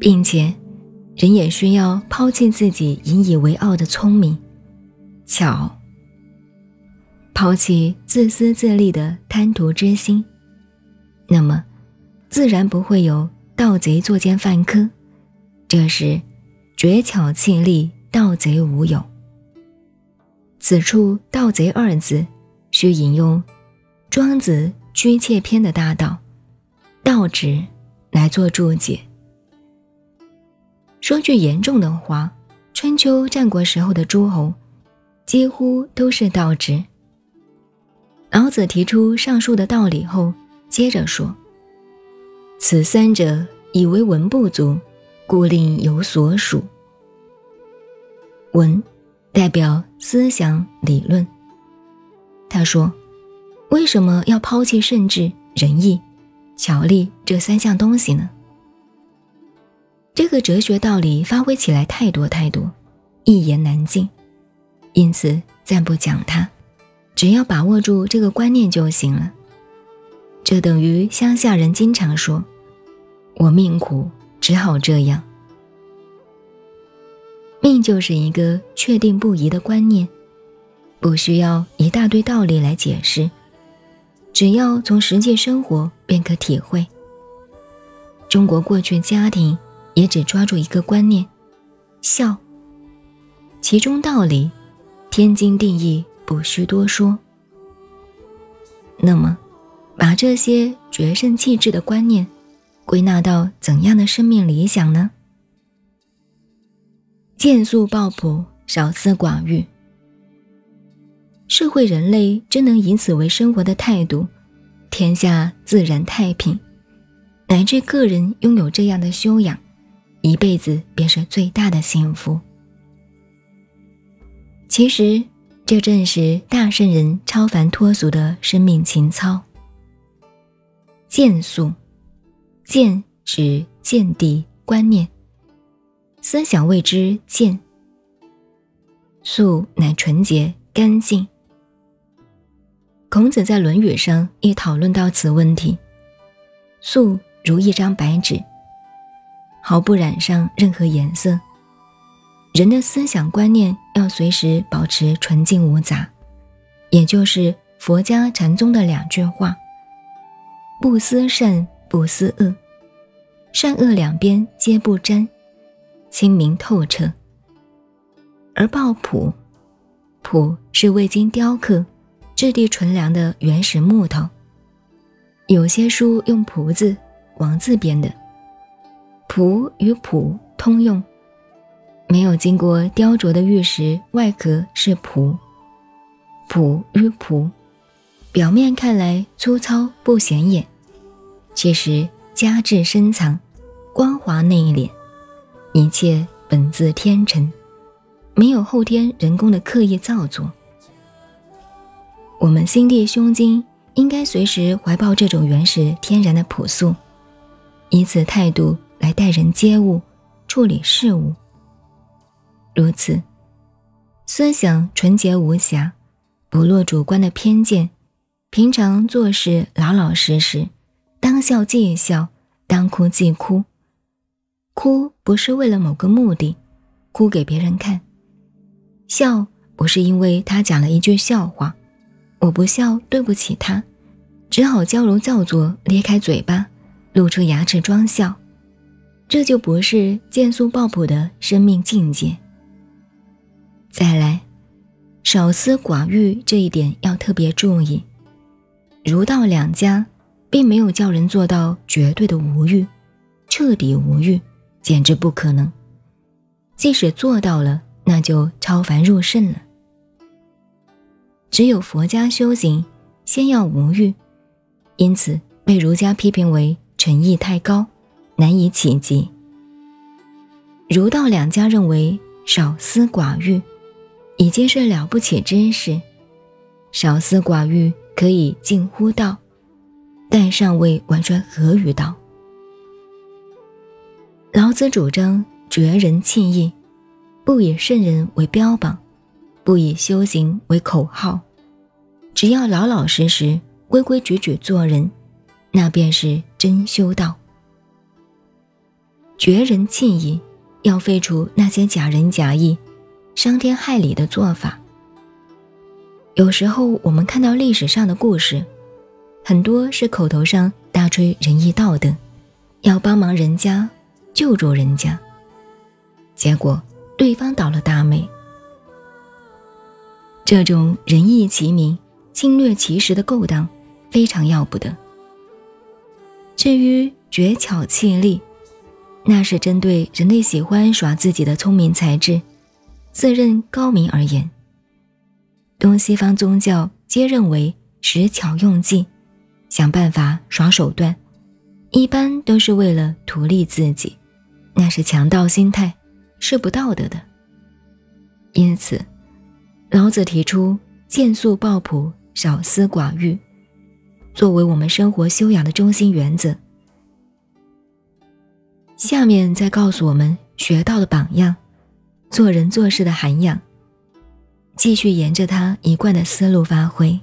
并且，人也需要抛弃自己引以为傲的聪明、巧，抛弃自私自利的贪图之心，那么，自然不会有盗贼作奸犯科。这时，绝巧弃利，盗贼无有。此处“盗贼”二字，需引用《庄子·居妾篇》的大道“道直”来做注解。说句严重的话，春秋战国时候的诸侯，几乎都是盗直。老子提出上述的道理后，接着说：“此三者，以为文不足，故令有所属。文。”代表思想理论。他说：“为什么要抛弃圣智、仁义、巧力这三项东西呢？”这个哲学道理发挥起来太多太多，一言难尽，因此暂不讲它，只要把握住这个观念就行了。这等于乡下人经常说：“我命苦，只好这样。”命就是一个确定不移的观念，不需要一大堆道理来解释，只要从实际生活便可体会。中国过去家庭也只抓住一个观念，孝，其中道理天经地义，不需多说。那么，把这些决胜气质的观念归纳到怎样的生命理想呢？见素抱朴，少思寡欲。社会人类真能以此为生活的态度，天下自然太平，乃至个人拥有这样的修养，一辈子便是最大的幸福。其实，这正是大圣人超凡脱俗的生命情操。见素，见指见地观念。思想谓之见，素乃纯洁干净。孔子在《论语》上亦讨论到此问题。素如一张白纸，毫不染上任何颜色。人的思想观念要随时保持纯净无杂，也就是佛家禅宗的两句话：不思善，不思恶，善恶两边皆不沾。清明透彻，而抱朴，朴是未经雕刻、质地纯良的原始木头。有些书用“朴”字，王字编的。朴与朴通用，没有经过雕琢的玉石外壳是朴。朴与朴，表面看来粗糙不显眼，其实加质深藏，光滑内敛。一切本自天成，没有后天人工的刻意造作。我们心地胸襟应该随时怀抱这种原始天然的朴素，以此态度来待人接物、处理事物。如此，思想纯洁无瑕，不落主观的偏见，平常做事老老实实，当笑即笑，当哭即哭。哭不是为了某个目的，哭给别人看；笑不是因为他讲了一句笑话，我不笑对不起他，只好矫揉造作，咧开嘴巴，露出牙齿装笑。这就不是见素抱朴的生命境界。再来，少思寡欲这一点要特别注意。儒道两家并没有叫人做到绝对的无欲，彻底无欲。简直不可能。即使做到了，那就超凡入圣了。只有佛家修行，先要无欲，因此被儒家批评为诚意太高，难以企及。儒道两家认为少思寡欲，已经是了不起之事。少思寡欲可以近乎道，但尚未完全合于道。老子主张绝人弃义，不以圣人为标榜，不以修行为口号，只要老老实实、规规矩矩做人，那便是真修道。绝人弃义，要废除那些假仁假义、伤天害理的做法。有时候我们看到历史上的故事，很多是口头上大吹仁义道德，要帮忙人家、救助人家，结果对方倒了大霉。这种仁义齐名、侵略其实的勾当，非常要不得。至于绝巧气力，那是针对人类喜欢耍自己的聪明才智、自认高明而言。东西方宗教皆认为使巧用计，想办法耍手段，一般都是为了图利自己，那是强盗心态，是不道德的。因此，老子提出见素抱朴、少私寡欲，作为我们生活修养的中心原则。下面再告诉我们学到的榜样，做人做事的涵养。继续沿着他一贯的思路发挥。